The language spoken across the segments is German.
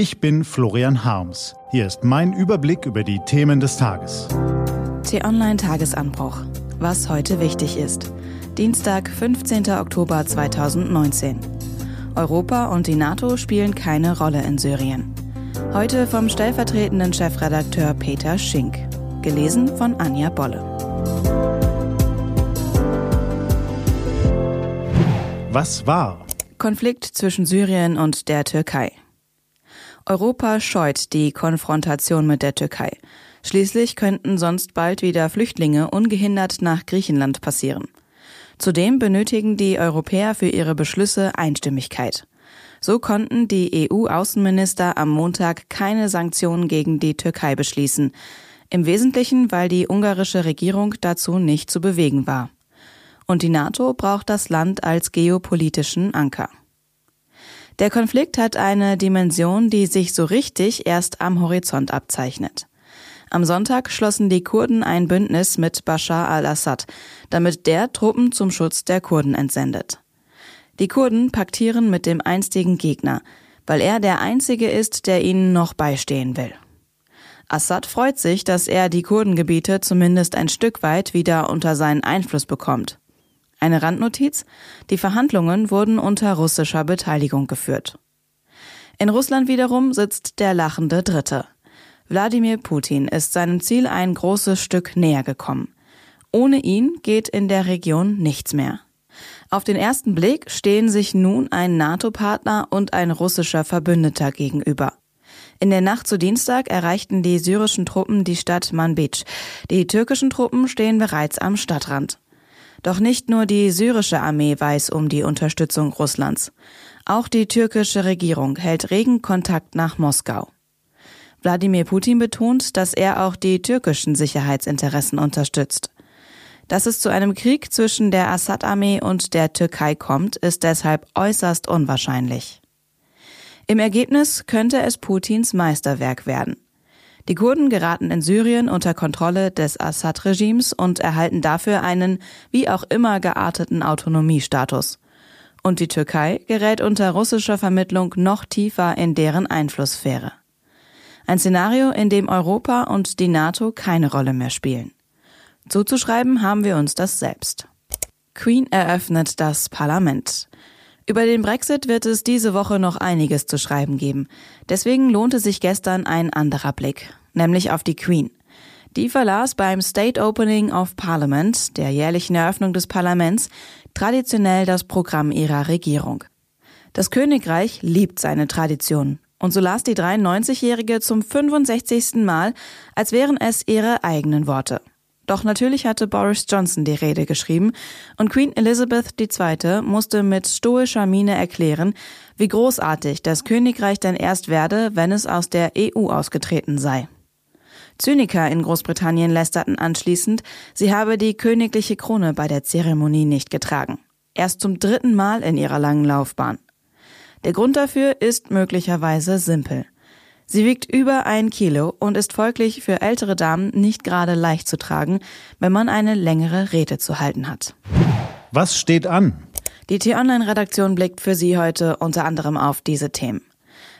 Ich bin Florian Harms. Hier ist mein Überblick über die Themen des Tages. T-Online Tagesanbruch. Was heute wichtig ist. Dienstag, 15. Oktober 2019. Europa und die NATO spielen keine Rolle in Syrien. Heute vom stellvertretenden Chefredakteur Peter Schink. Gelesen von Anja Bolle. Was war? Konflikt zwischen Syrien und der Türkei. Europa scheut die Konfrontation mit der Türkei. Schließlich könnten sonst bald wieder Flüchtlinge ungehindert nach Griechenland passieren. Zudem benötigen die Europäer für ihre Beschlüsse Einstimmigkeit. So konnten die EU-Außenminister am Montag keine Sanktionen gegen die Türkei beschließen. Im Wesentlichen, weil die ungarische Regierung dazu nicht zu bewegen war und die NATO braucht das Land als geopolitischen Anker. Der Konflikt hat eine Dimension, die sich so richtig erst am Horizont abzeichnet. Am Sonntag schlossen die Kurden ein Bündnis mit Bashar al-Assad, damit der Truppen zum Schutz der Kurden entsendet. Die Kurden paktieren mit dem einstigen Gegner, weil er der einzige ist, der ihnen noch beistehen will. Assad freut sich, dass er die Kurdengebiete zumindest ein Stück weit wieder unter seinen Einfluss bekommt. Eine Randnotiz. Die Verhandlungen wurden unter russischer Beteiligung geführt. In Russland wiederum sitzt der lachende Dritte. Wladimir Putin ist seinem Ziel ein großes Stück näher gekommen. Ohne ihn geht in der Region nichts mehr. Auf den ersten Blick stehen sich nun ein NATO-Partner und ein russischer Verbündeter gegenüber. In der Nacht zu Dienstag erreichten die syrischen Truppen die Stadt Manbij. Die türkischen Truppen stehen bereits am Stadtrand. Doch nicht nur die syrische Armee weiß um die Unterstützung Russlands. Auch die türkische Regierung hält regen Kontakt nach Moskau. Wladimir Putin betont, dass er auch die türkischen Sicherheitsinteressen unterstützt. Dass es zu einem Krieg zwischen der Assad-Armee und der Türkei kommt, ist deshalb äußerst unwahrscheinlich. Im Ergebnis könnte es Putins Meisterwerk werden. Die Kurden geraten in Syrien unter Kontrolle des Assad-Regimes und erhalten dafür einen wie auch immer gearteten Autonomiestatus. Und die Türkei gerät unter russischer Vermittlung noch tiefer in deren Einflusssphäre. Ein Szenario, in dem Europa und die NATO keine Rolle mehr spielen. Zuzuschreiben haben wir uns das selbst. Queen eröffnet das Parlament. Über den Brexit wird es diese Woche noch einiges zu schreiben geben. Deswegen lohnte sich gestern ein anderer Blick, nämlich auf die Queen. Die verlas beim State Opening of Parliament, der jährlichen Eröffnung des Parlaments, traditionell das Programm ihrer Regierung. Das Königreich liebt seine Traditionen. Und so las die 93-Jährige zum 65. Mal, als wären es ihre eigenen Worte. Doch natürlich hatte Boris Johnson die Rede geschrieben und Queen Elizabeth II. musste mit stoischer Miene erklären, wie großartig das Königreich denn erst werde, wenn es aus der EU ausgetreten sei. Zyniker in Großbritannien lästerten anschließend, sie habe die königliche Krone bei der Zeremonie nicht getragen. Erst zum dritten Mal in ihrer langen Laufbahn. Der Grund dafür ist möglicherweise simpel. Sie wiegt über ein Kilo und ist folglich für ältere Damen nicht gerade leicht zu tragen, wenn man eine längere Rede zu halten hat. Was steht an? Die T-Online-Redaktion blickt für Sie heute unter anderem auf diese Themen.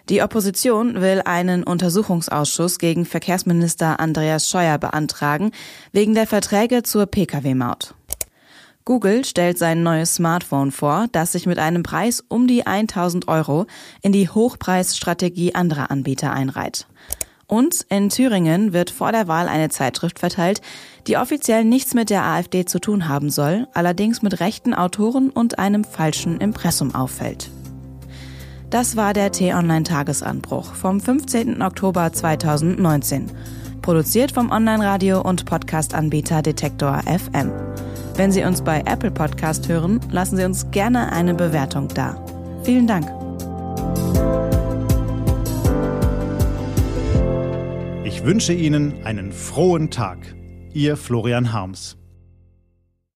Die Opposition will einen Untersuchungsausschuss gegen Verkehrsminister Andreas Scheuer beantragen, wegen der Verträge zur Pkw-Maut. Google stellt sein neues Smartphone vor, das sich mit einem Preis um die 1000 Euro in die Hochpreisstrategie anderer Anbieter einreiht. Und in Thüringen wird vor der Wahl eine Zeitschrift verteilt, die offiziell nichts mit der AfD zu tun haben soll, allerdings mit rechten Autoren und einem falschen Impressum auffällt. Das war der T-Online-Tagesanbruch vom 15. Oktober 2019. Produziert vom Online-Radio- und Podcast-Anbieter Detektor FM. Wenn Sie uns bei Apple Podcast hören, lassen Sie uns gerne eine Bewertung da. Vielen Dank. Ich wünsche Ihnen einen frohen Tag. Ihr Florian Harms.